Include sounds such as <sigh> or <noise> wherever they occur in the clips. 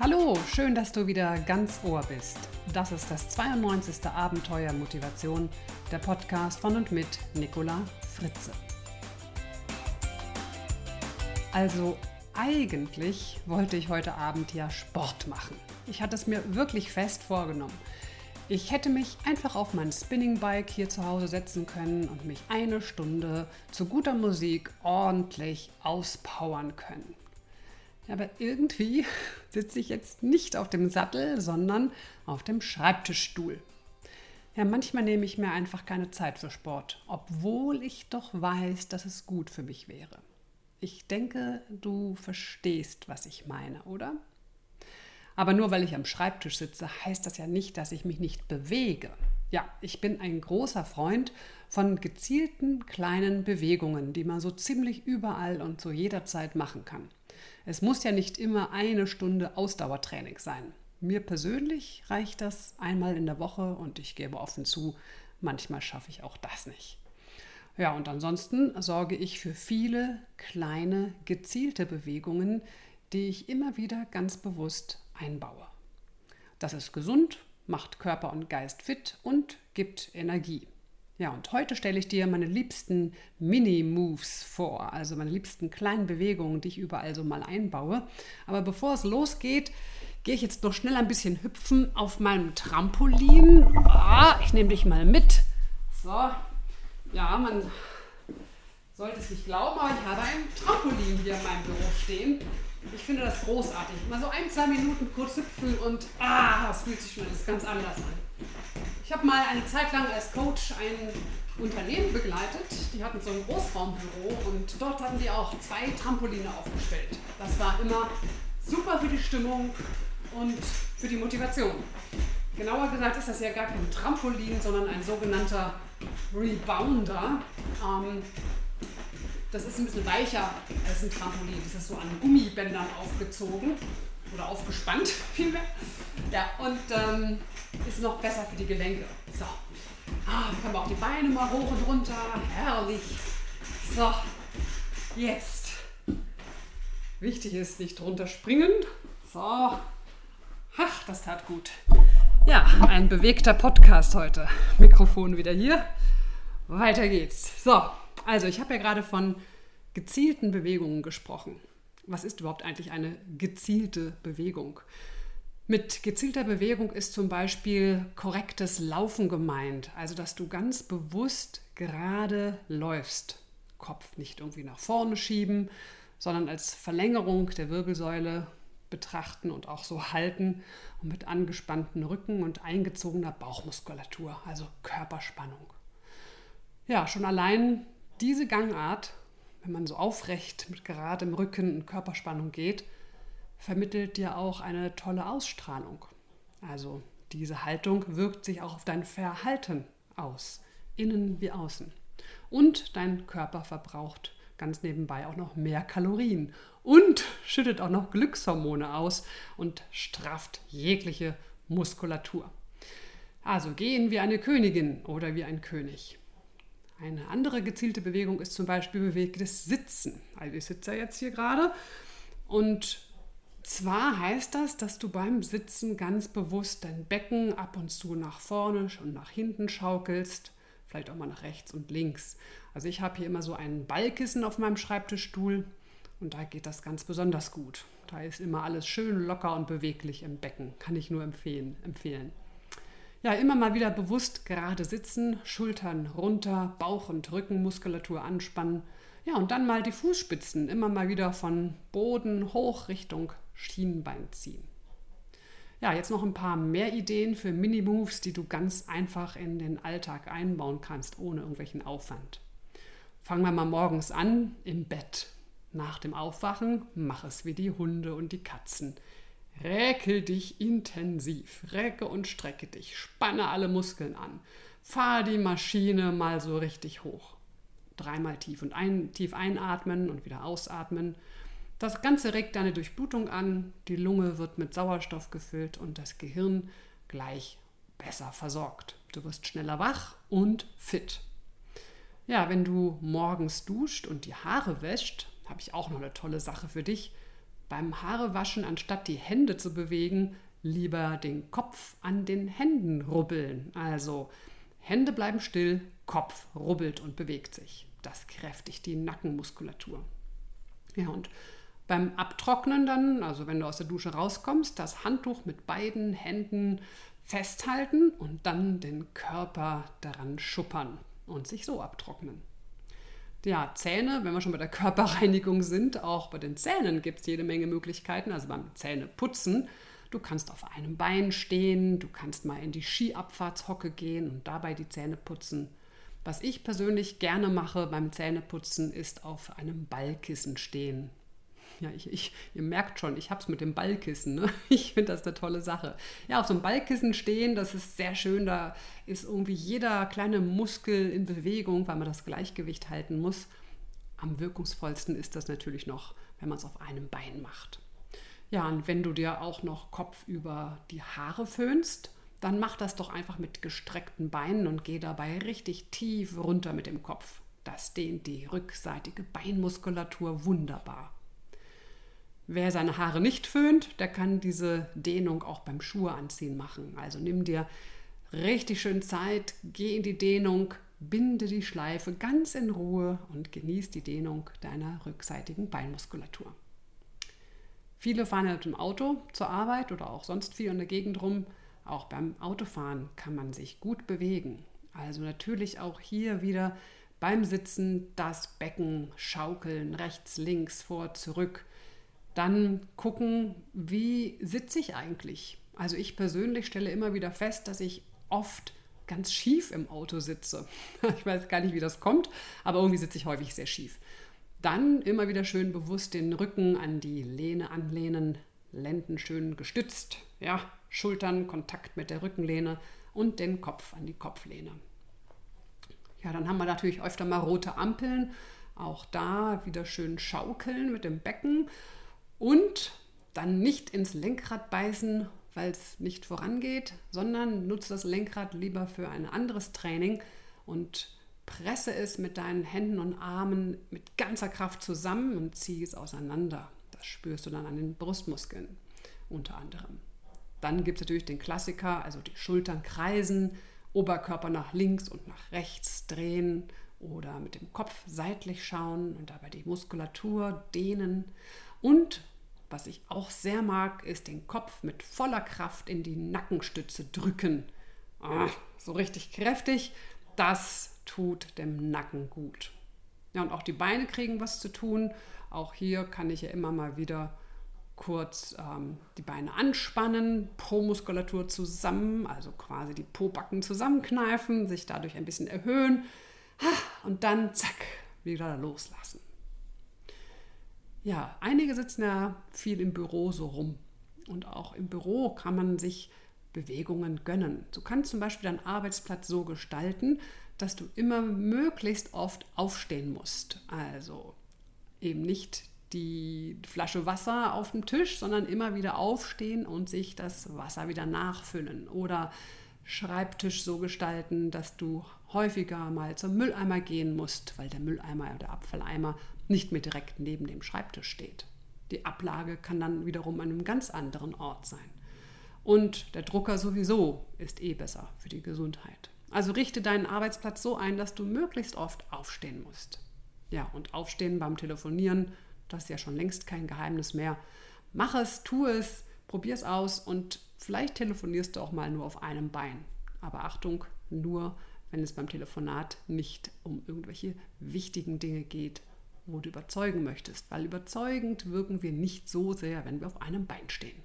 Hallo, schön, dass du wieder ganz Ohr bist. Das ist das 92. Abenteuer Motivation, der Podcast von und mit Nicola Fritze. Also eigentlich wollte ich heute Abend ja Sport machen. Ich hatte es mir wirklich fest vorgenommen. Ich hätte mich einfach auf mein Spinningbike hier zu Hause setzen können und mich eine Stunde zu guter Musik ordentlich auspowern können. Aber irgendwie <laughs> sitze ich jetzt nicht auf dem Sattel, sondern auf dem Schreibtischstuhl. Ja, manchmal nehme ich mir einfach keine Zeit für Sport, obwohl ich doch weiß, dass es gut für mich wäre. Ich denke, du verstehst, was ich meine, oder? Aber nur weil ich am Schreibtisch sitze, heißt das ja nicht, dass ich mich nicht bewege. Ja, ich bin ein großer Freund von gezielten kleinen Bewegungen, die man so ziemlich überall und zu jeder Zeit machen kann. Es muss ja nicht immer eine Stunde Ausdauertraining sein. Mir persönlich reicht das einmal in der Woche und ich gebe offen zu, manchmal schaffe ich auch das nicht. Ja, und ansonsten sorge ich für viele kleine, gezielte Bewegungen, die ich immer wieder ganz bewusst einbaue. Das ist gesund, macht Körper und Geist fit und gibt Energie. Ja, und heute stelle ich dir meine liebsten Mini-Moves vor, also meine liebsten kleinen Bewegungen, die ich überall so mal einbaue. Aber bevor es losgeht, gehe ich jetzt noch schnell ein bisschen hüpfen auf meinem Trampolin. Ah, ich nehme dich mal mit. So, ja, man sollte es nicht glauben, aber ich habe ein Trampolin hier in meinem Büro stehen. Ich finde das großartig. Mal so ein, zwei Minuten kurz hüpfen und ah, das fühlt sich schon ganz anders an. Ich habe mal eine Zeit lang als Coach ein Unternehmen begleitet. Die hatten so ein Großraumbüro und dort hatten die auch zwei Trampoline aufgestellt. Das war immer super für die Stimmung und für die Motivation. Genauer gesagt ist das ja gar kein Trampolin, sondern ein sogenannter Rebounder. Ähm, das ist ein bisschen weicher als ein Trampolin. Das ist so an Gummibändern aufgezogen oder aufgespannt <laughs> vielmehr. Ja, und ähm, ist noch besser für die Gelenke. So. Ah, können wir auch die Beine mal hoch und runter. Herrlich. So, jetzt. Wichtig ist, nicht drunter springen. So. Ach, das tat gut. Ja, ein bewegter Podcast heute. Mikrofon wieder hier. Weiter geht's. So, also, ich habe ja gerade von gezielten Bewegungen gesprochen. Was ist überhaupt eigentlich eine gezielte Bewegung? Mit gezielter Bewegung ist zum Beispiel korrektes Laufen gemeint, also dass du ganz bewusst gerade läufst. Kopf nicht irgendwie nach vorne schieben, sondern als Verlängerung der Wirbelsäule betrachten und auch so halten und mit angespannten Rücken und eingezogener Bauchmuskulatur, also Körperspannung. Ja, schon allein diese Gangart, wenn man so aufrecht mit geradem Rücken und Körperspannung geht, vermittelt dir auch eine tolle Ausstrahlung. Also diese Haltung wirkt sich auch auf dein Verhalten aus, innen wie außen. Und dein Körper verbraucht ganz nebenbei auch noch mehr Kalorien und schüttet auch noch Glückshormone aus und strafft jegliche Muskulatur. Also gehen wie eine Königin oder wie ein König. Eine andere gezielte Bewegung ist zum Beispiel bewegtes Sitzen. Also ich sitze jetzt hier gerade und zwar heißt das, dass du beim Sitzen ganz bewusst dein Becken ab und zu nach vorne und nach hinten schaukelst, vielleicht auch mal nach rechts und links. Also ich habe hier immer so ein Ballkissen auf meinem Schreibtischstuhl und da geht das ganz besonders gut. Da ist immer alles schön locker und beweglich im Becken, kann ich nur empfehlen. empfehlen. Ja, immer mal wieder bewusst gerade sitzen, Schultern runter, Bauch- und Rückenmuskulatur anspannen. Ja, und dann mal die Fußspitzen immer mal wieder von Boden hoch Richtung Schienenbein ziehen. Ja, jetzt noch ein paar mehr Ideen für Mini-Moves, die du ganz einfach in den Alltag einbauen kannst, ohne irgendwelchen Aufwand. Fangen wir mal morgens an im Bett. Nach dem Aufwachen mach es wie die Hunde und die Katzen. Räkel dich intensiv, recke und strecke dich, spanne alle Muskeln an, fahr die Maschine mal so richtig hoch. Dreimal tief und ein, tief einatmen und wieder ausatmen. Das Ganze regt deine Durchblutung an, die Lunge wird mit Sauerstoff gefüllt und das Gehirn gleich besser versorgt. Du wirst schneller wach und fit. Ja, wenn du morgens duscht und die Haare wäscht, habe ich auch noch eine tolle Sache für dich beim Haarewaschen, anstatt die Hände zu bewegen, lieber den Kopf an den Händen rubbeln. Also Hände bleiben still, Kopf rubbelt und bewegt sich. Das kräftigt die Nackenmuskulatur. Ja, und beim Abtrocknen dann, also wenn du aus der Dusche rauskommst, das Handtuch mit beiden Händen festhalten und dann den Körper daran schuppern und sich so abtrocknen. Ja, Zähne, wenn wir schon bei der Körperreinigung sind, auch bei den Zähnen gibt es jede Menge Möglichkeiten. Also beim Zähneputzen Du kannst auf einem Bein stehen, du kannst mal in die Skiabfahrtshocke gehen und dabei die Zähne putzen. Was ich persönlich gerne mache beim Zähneputzen, ist auf einem Ballkissen stehen. Ja, ich, ich, ihr merkt schon, ich habe es mit dem Ballkissen. Ne? <laughs> Ich finde das eine tolle Sache. Ja, auf so einem Ballkissen stehen, das ist sehr schön. Da ist irgendwie jeder kleine Muskel in Bewegung, weil man das Gleichgewicht halten muss. Am wirkungsvollsten ist das natürlich noch, wenn man es auf einem Bein macht. Ja, und wenn du dir auch noch Kopf über die Haare föhnst, dann mach das doch einfach mit gestreckten Beinen und geh dabei richtig tief runter mit dem Kopf. Das dehnt die rückseitige Beinmuskulatur wunderbar. Wer seine Haare nicht föhnt, der kann diese Dehnung auch beim Schuhe anziehen machen. Also nimm dir richtig schön Zeit, geh in die Dehnung, binde die Schleife ganz in Ruhe und genieß die Dehnung deiner rückseitigen Beinmuskulatur. Viele fahren mit dem Auto zur Arbeit oder auch sonst viel in der Gegend rum. Auch beim Autofahren kann man sich gut bewegen. Also natürlich auch hier wieder beim Sitzen das Becken schaukeln, rechts, links, vor, zurück. Dann gucken, wie sitze ich eigentlich. Also ich persönlich stelle immer wieder fest, dass ich oft ganz schief im Auto sitze. <laughs> Ich weiß gar nicht, wie das kommt, aber irgendwie sitze ich häufig sehr schief. Dann immer wieder schön bewusst den Rücken an die Lehne anlehnen, Lenden schön gestützt, ja, Schultern Kontakt mit der Rückenlehne und den Kopf an die Kopflehne. Ja, dann haben wir natürlich öfter mal rote Ampeln. Auch da wieder schön schaukeln mit dem Becken und dann nicht ins Lenkrad beißen, weil es nicht vorangeht, sondern nutze das Lenkrad lieber für ein anderes Training und Presse es mit deinen Händen und Armen mit ganzer Kraft zusammen und ziehe es auseinander. Das spürst du dann an den Brustmuskeln unter anderem. Dann gibt es natürlich den Klassiker, also die Schultern kreisen, Oberkörper nach links und nach rechts drehen oder mit dem Kopf seitlich schauen und dabei die Muskulatur dehnen. Und was ich auch sehr mag, ist den Kopf mit voller Kraft in die Nackenstütze drücken. Ah, so richtig kräftig. Das tut dem Nacken gut. Ja, und auch die Beine kriegen was zu tun. Auch hier kann ich ja immer mal wieder kurz ähm, die Beine anspannen, Po-Muskulatur zusammen, also quasi die Po-Backen zusammenkneifen, sich dadurch ein bisschen erhöhen und dann zack, wieder loslassen. Ja, einige sitzen ja viel im Büro so rum. Und auch im Büro kann man sich Bewegungen gönnen. Du kannst zum Beispiel deinen Arbeitsplatz so gestalten, dass du immer möglichst oft aufstehen musst. Also eben nicht die Flasche Wasser auf dem Tisch, sondern immer wieder aufstehen und sich das Wasser wieder nachfüllen. Oder Schreibtisch so gestalten, dass du häufiger mal zum Mülleimer gehen musst, weil der Mülleimer oder der Abfalleimer nicht mehr direkt neben dem Schreibtisch steht. Die Ablage kann dann wiederum an einem ganz anderen Ort sein. Und der Drucker sowieso ist eh besser für die Gesundheit. Also richte deinen Arbeitsplatz so ein, dass du möglichst oft aufstehen musst. Ja, und aufstehen beim Telefonieren, das ist ja schon längst kein Geheimnis mehr. Mach es, tu es, probier es aus und vielleicht telefonierst du auch mal nur auf einem Bein. Aber Achtung, nur wenn es beim Telefonat nicht um irgendwelche wichtigen Dinge geht, wo du überzeugen möchtest, weil überzeugend wirken wir nicht so sehr, wenn wir auf einem Bein stehen.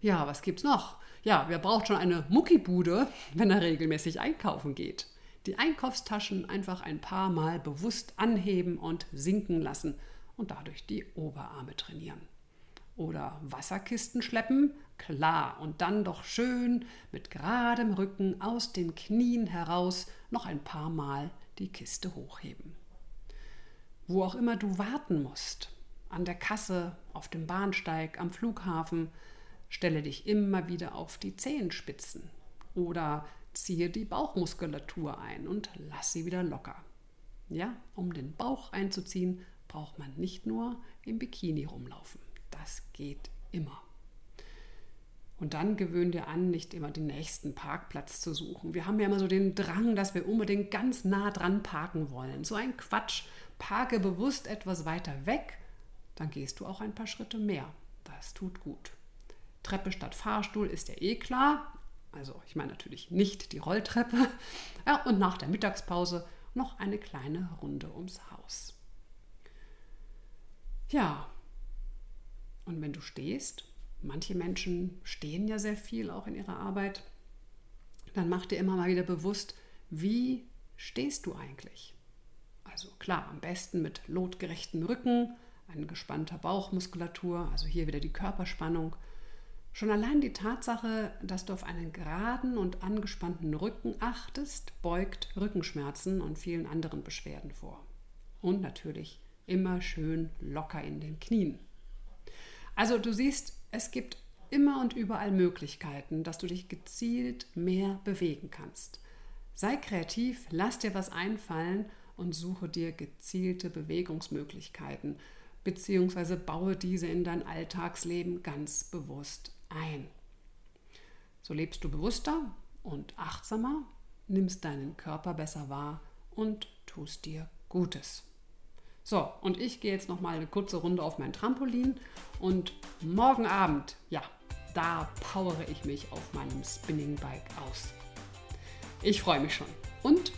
Ja, was gibt's noch? Ja, wer braucht schon eine Muckibude, <laughs> wenn er regelmäßig einkaufen geht? Die Einkaufstaschen einfach ein paar Mal bewusst anheben und sinken lassen und dadurch die Oberarme trainieren. Oder Wasserkisten schleppen? Klar, und dann doch schön mit geradem Rücken aus den Knien heraus noch ein paar Mal die Kiste hochheben. Wo auch immer du warten musst, an der Kasse, auf dem Bahnsteig, am Flughafen, Stelle dich immer wieder auf die Zehenspitzen oder ziehe die Bauchmuskulatur ein und lass sie wieder locker. Ja, um den Bauch einzuziehen, braucht man nicht nur im Bikini rumlaufen. Das geht immer. Und dann gewöhn dir an, nicht immer den nächsten Parkplatz zu suchen. Wir haben ja immer so den Drang, dass wir unbedingt ganz nah dran parken wollen. So ein Quatsch. Parke bewusst etwas weiter weg, dann gehst du auch ein paar Schritte mehr. Das tut gut. Treppe statt Fahrstuhl ist ja eh klar. Also ich meine natürlich nicht die Rolltreppe. Ja, und nach der Mittagspause noch eine kleine Runde ums Haus. Ja, und wenn du stehst, manche Menschen stehen ja sehr viel auch in ihrer Arbeit, dann mach dir immer mal wieder bewusst, wie stehst du eigentlich? Also klar, am besten mit lotgerechtem Rücken, ein gespannter Bauchmuskulatur, also hier wieder die Körperspannung. Schon allein die Tatsache, dass du auf einen geraden und angespannten Rücken achtest, beugt Rückenschmerzen und vielen anderen Beschwerden vor. Und natürlich immer schön locker in den Knien. Also du siehst, es gibt immer und überall Möglichkeiten, dass du dich gezielt mehr bewegen kannst. Sei kreativ, lass dir was einfallen und suche dir gezielte Bewegungsmöglichkeiten, beziehungsweise baue diese in dein Alltagsleben ganz bewusst ein. So lebst du bewusster und achtsamer, nimmst deinen Körper besser wahr und tust dir Gutes. So, und ich gehe jetzt noch mal eine kurze Runde auf mein Trampolin und morgen Abend, ja, da powere ich mich auf meinem Spinning Bike aus. Ich freue mich schon. Und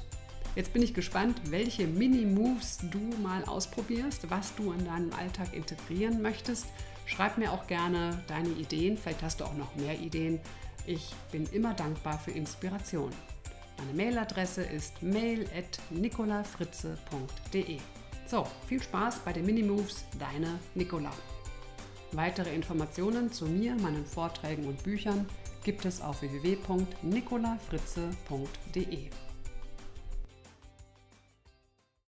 jetzt bin ich gespannt, welche Mini-Moves du mal ausprobierst, was du in deinem Alltag integrieren möchtest. Schreib mir auch gerne deine Ideen, vielleicht hast du auch noch mehr Ideen. Ich bin immer dankbar für Inspiration. Meine Mailadresse ist mail.nicolafritze.de. So, viel Spaß bei den Minimoves, deine Nicola. Weitere Informationen zu mir, meinen Vorträgen und Büchern gibt es auf www.nicolafritze.de.